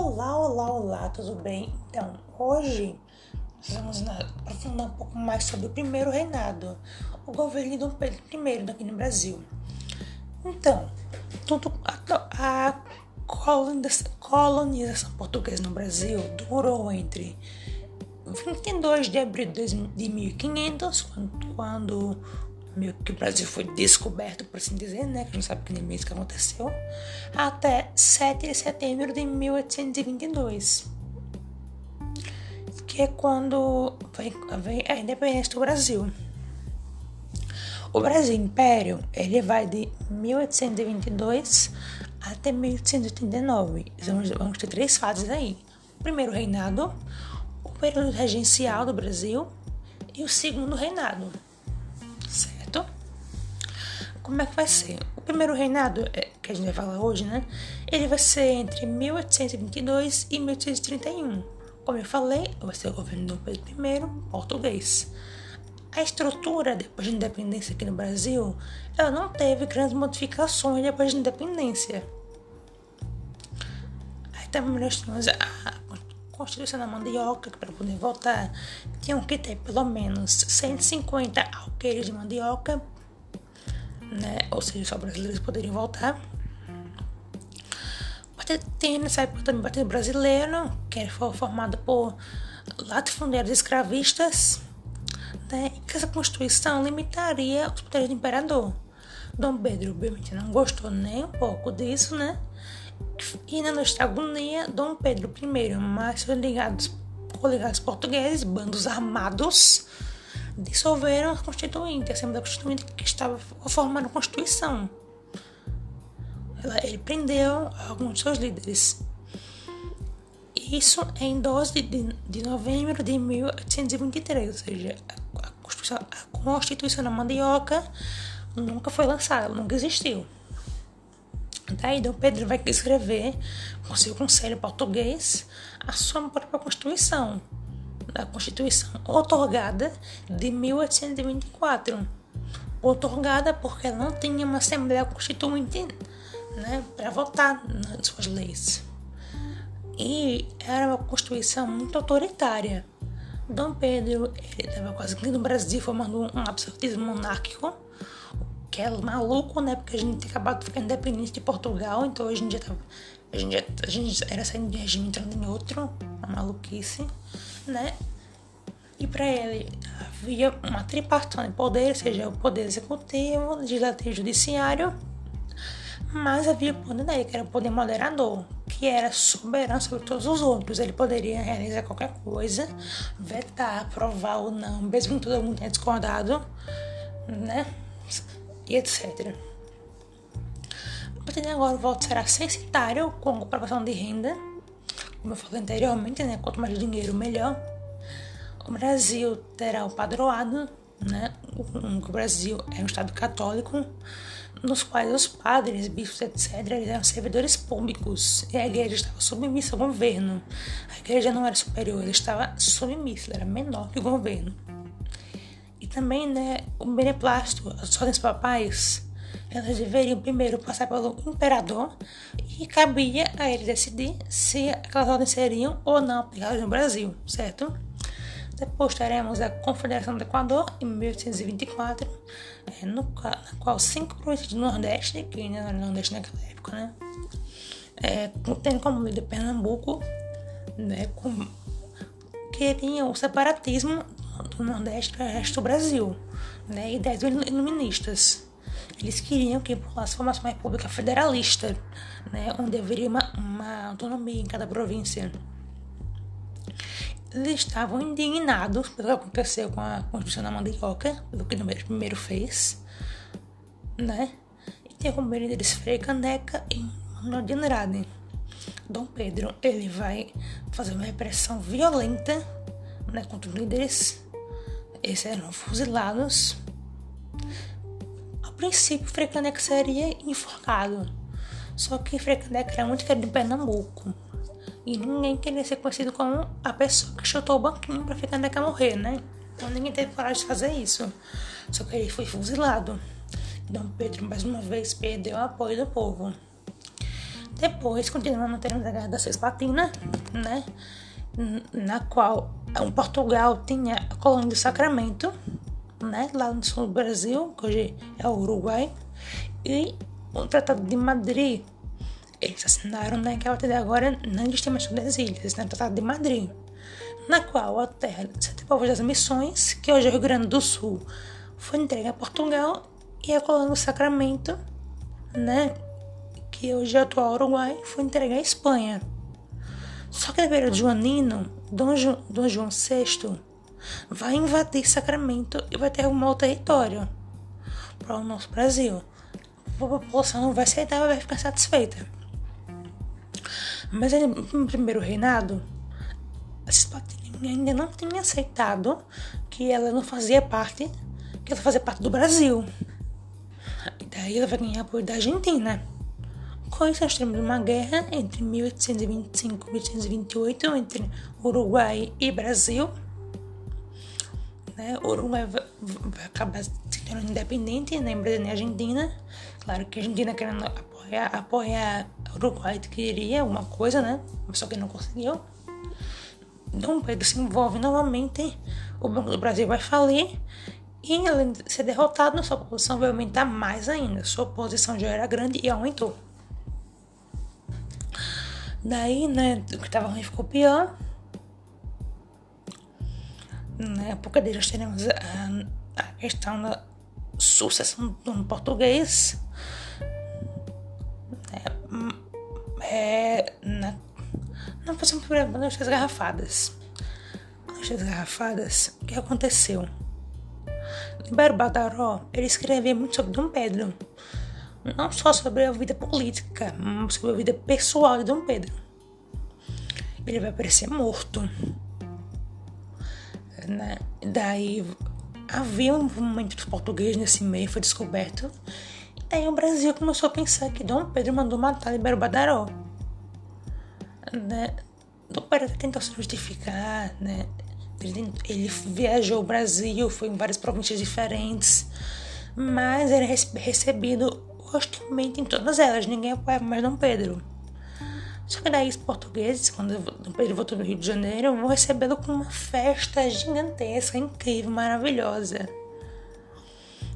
Olá, olá, olá, tudo bem? Então, hoje vamos aprofundar um pouco mais sobre o primeiro reinado, o governo de Dom Pedro I aqui no Brasil. Então, tudo, a, a colonização portuguesa no Brasil durou entre 22 de abril de 1500, quando, quando meio que o Brasil foi descoberto, por assim dizer, né? Que gente sabe que nem mesmo que aconteceu, até 7 de setembro de 1822, que é quando vem, vem a independência do Brasil. O Brasil Império, ele vai de 1822 até 1889. Vamos, vamos ter três fases aí. O primeiro reinado, o período regencial do Brasil e o segundo reinado, como é que vai ser? O primeiro reinado, é, que a gente vai falar hoje, né? Ele vai ser entre 1822 e 1831. Como eu falei, vai ser o governo do Pedro I, português. A estrutura, depois da independência aqui no Brasil, ela não teve grandes modificações depois da independência. Aí também nós tínhamos a Constituição da Mandioca, que para poder votar tinham que ter pelo menos 150 alqueires de mandioca né? Ou seja, só brasileiros poderiam voltar. Tem nessa época também o Partido Brasileiro, que foi formado por latifundeiros escravistas, né? E que essa Constituição limitaria os poderes do imperador. Dom Pedro, obviamente, não gostou nem um pouco disso, né? E na nossa agonia, Dom Pedro I, mais seus ligados, coligados portugueses, bandos armados, dissolveram a Constituinte, a Assembleia Constituinte que estava formando a Constituição. Ele prendeu alguns de seus líderes. Isso em 12 de, de novembro de 1823, ou seja, a Constituição, a Constituição da Mandioca nunca foi lançada, nunca existiu. Daí Dom Pedro vai escrever com seu conselho português a sua própria Constituição, da Constituição otorgada de 1824. Otorgada porque não tinha uma Assembleia Constituinte né, para votar nas suas leis. E era uma Constituição muito autoritária. Dom Pedro estava quase que no Brasil formando um absolutismo monárquico, que é maluco, né? Porque a gente tinha acabado de ficar independente de Portugal, então a gente já tava, a gente, a gente era saindo de regime entrando em outro, uma maluquice né? E para ele havia uma tripartição de poder, seja o poder executivo, legislativo e judiciário, mas havia o poder daí, que era o poder moderador, que era soberano sobre todos os outros. Ele poderia realizar qualquer coisa, vetar, aprovar ou não, mesmo que todo mundo tenha discordado, né? E etc. Partir de agora, o voto será censitário, com comprovação de renda, como eu falei anteriormente, né? Quanto mais dinheiro, melhor. O Brasil terá o padroado, né? O, Brasil é um estado católico, nos quais os padres, bispos, etc., eram servidores públicos e a igreja estava submissa ao governo. A igreja não era superior, ela estava submissa, ela era menor que o governo. E também, né, o beneplácito, as ordens papais elas deveriam primeiro passar pelo imperador e cabia a ele decidir se aquelas ordens seriam ou não aplicadas no Brasil, certo? Depois teremos a Confederação do Equador, em 1824, é, no, na qual cinco províncias do Nordeste, que ainda não era Nordeste naquela época, né? É, tendo como líder Pernambuco, né, com, queriam o separatismo do Nordeste do resto do Brasil, né, ideias iluministas. Eles queriam que se formasse uma república federalista, né, onde haveria uma, uma autonomia em cada província. Eles estavam indignados pelo que aconteceu com a Constituição da Mandioca, pelo que o primeiro fez, né? E tem como líderes Frei Caneca e Manuel de Andrade. Dom Pedro, ele vai fazer uma repressão violenta né, contra os líderes. Eles eram fuzilados princípio, Frei Caneca seria enforcado. Só que Frei Caneca era muito querido em Pernambuco. E ninguém queria ser conhecido como a pessoa que chutou o banquinho para Frei Caneca morrer, né? Então ninguém teve coragem de fazer isso. Só que ele foi fuzilado. Dom Pedro, mais uma vez, perdeu o apoio do povo. Depois, continuando no termo da Guerra da Cisplatina, né? Na qual o Portugal tinha a colônia do Sacramento, né? Lá no sul do Brasil, que hoje é o Uruguai. E o Tratado de Madrid, eles assinaram, né? Que a partir de agora não existe mais das ilhas, assinaram o Tratado de Madrid. Na qual a terra de sete povos das missões, que hoje é o Rio Grande do Sul, foi entregue a Portugal e a colônia do Sacramento, né? que hoje é o atual Uruguai, foi entregue à Espanha. Só que no período joanino, Dom, Ju, Dom João VI vai invadir Sacramento e vai terminar o território para o nosso Brasil. A população não vai aceitar, vai ficar satisfeita. Mas ele, no primeiro reinado, a Cisplatina ainda não tinha aceitado que ela não fazia parte, que ela fazia parte do Brasil. E daí ela vai ganhar apoio da Argentina. Com isso, nós temos uma guerra entre 1825 e 1828 entre Uruguai e Brasil. Né? O Uruguai vai, vai acabar se tornando independente, lembra da Argentina. Claro que a Argentina querendo apoiar, apoiar o Uruguai queria alguma coisa, né? Só que não conseguiu. Dom Pedro se envolve novamente, o Banco do Brasil vai falir e além de ser derrotado, sua posição vai aumentar mais ainda. Sua posição já era grande e aumentou. Daí, né, o que tava ruim ficou pior. Na época dele, nós teremos a, a questão da sucessão do português. É, na, não fazemos problema das garrafadas. Nas garrafadas, o que aconteceu? Libério Badaró, ele escrevia muito sobre Dom Pedro não só sobre a vida política, mas sobre a vida pessoal de Dom Pedro. Ele vai aparecer morto. Né? Daí havia um movimento dos portugueses nesse meio, foi descoberto. Daí o Brasil começou a pensar que Dom Pedro mandou matar Libero Badaró. Né? Dom Pedro tentou se justificar, né? Ele viajou o Brasil, foi em várias províncias diferentes, mas era recebido hostilmente em todas elas, ninguém apoiava mais Dom Pedro. Só que daí os portugueses, quando Dom Pedro voltou do Rio de Janeiro, vão recebê-lo com uma festa gigantesca, incrível, maravilhosa.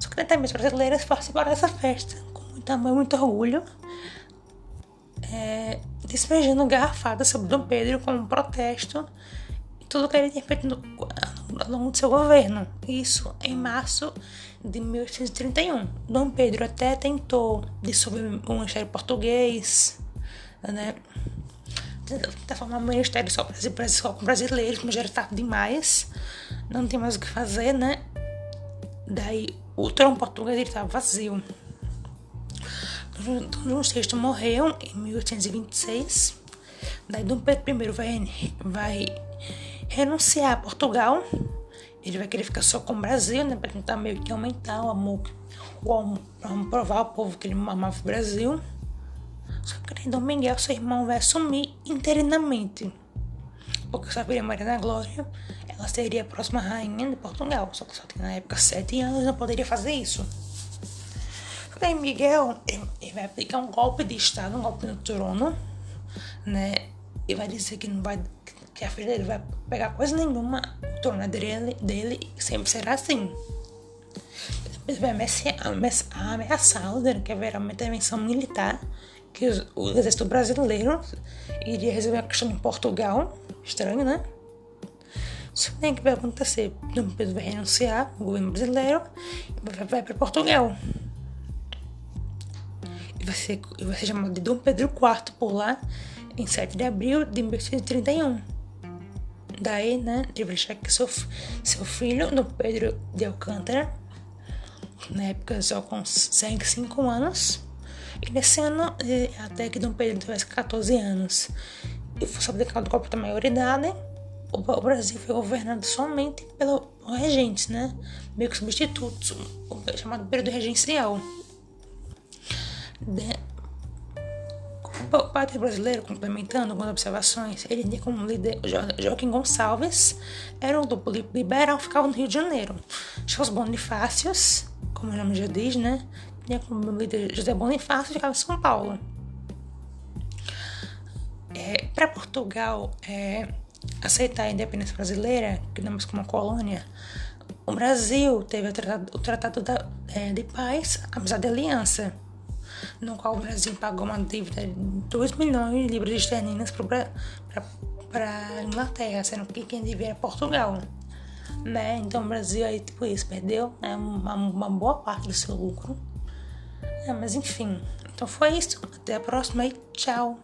Os brasileiros participaram dessa festa com muito amor, muito orgulho, é, despejando garrafadas sobre Dom Pedro como um protesto e tudo que ele tinha feito no, ao longo do seu governo. Isso em março de 1831. Dom Pedro até tentou dissolver o Ministério Português, né? Tentar formar um ministério só, só com brasileiros, mas já era tarde demais. Não tinha mais o que fazer, né? Daí o trono português estava vazio. Dom João VI morreu em 1826. Daí Dom Pedro I vai, vai renunciar a Portugal ele vai querer ficar só com o Brasil, né? Pra tentar meio que aumentar o amor, o amor pra provar ao povo que ele amava o Brasil. Só que Dom Miguel, seu irmão, vai assumir interinamente. Porque sua filha Maria da Glória, ela seria a próxima rainha de Portugal. Só que só tinha na época sete anos, não poderia fazer isso. Daí Miguel, ele, vai aplicar um golpe de Estado, um golpe no trono, né? E vai dizer que não vai que a filha dele vai pegar coisa nenhuma, o trono dele, dele sempre será assim. Ele vai ameaçá-lo, dizendo que haverá uma intervenção militar, que o exército brasileiro iria resolver a questão em Portugal. Estranho, né? Só que que vai acontecer. Dom Pedro vai renunciar o governo brasileiro e vai, vai para Portugal. E vai, ser, vai ser chamado de Dom Pedro IV por lá em 7 de abril de 1831. Daí, né, de deixar que seu, seu filho, no Pedro de Alcântara, na época só com 5 anos, e nesse ano, até que Dom Pedro tivesse 14 anos e fosse abdicado da maioridade, o Brasil foi governado somente pelo regentes, né? Meio que substitutos, o chamado período regencial. De, o padre brasileiro, complementando algumas observações, ele tinha como líder Joaquim Gonçalves, era um duplo liberal, ficava no Rio de Janeiro. Os Bonifácios, como o nome já diz, né? Tinha como líder José Bonifácio, ficava em São Paulo. é, para Portugal é, aceitar a independência brasileira, que não é como colônia, o Brasil teve o Tratado, o tratado da, é, de Paz, Amizade e Aliança, no qual o Brasil pagou uma dívida de 2 milhões de libras esterlinas para a Inglaterra, sendo que quem devia era Portugal. Né? Então o Brasil aí, tipo isso, perdeu né? uma, uma boa parte do seu lucro. É, mas enfim, então foi isso. Até a próxima e tchau!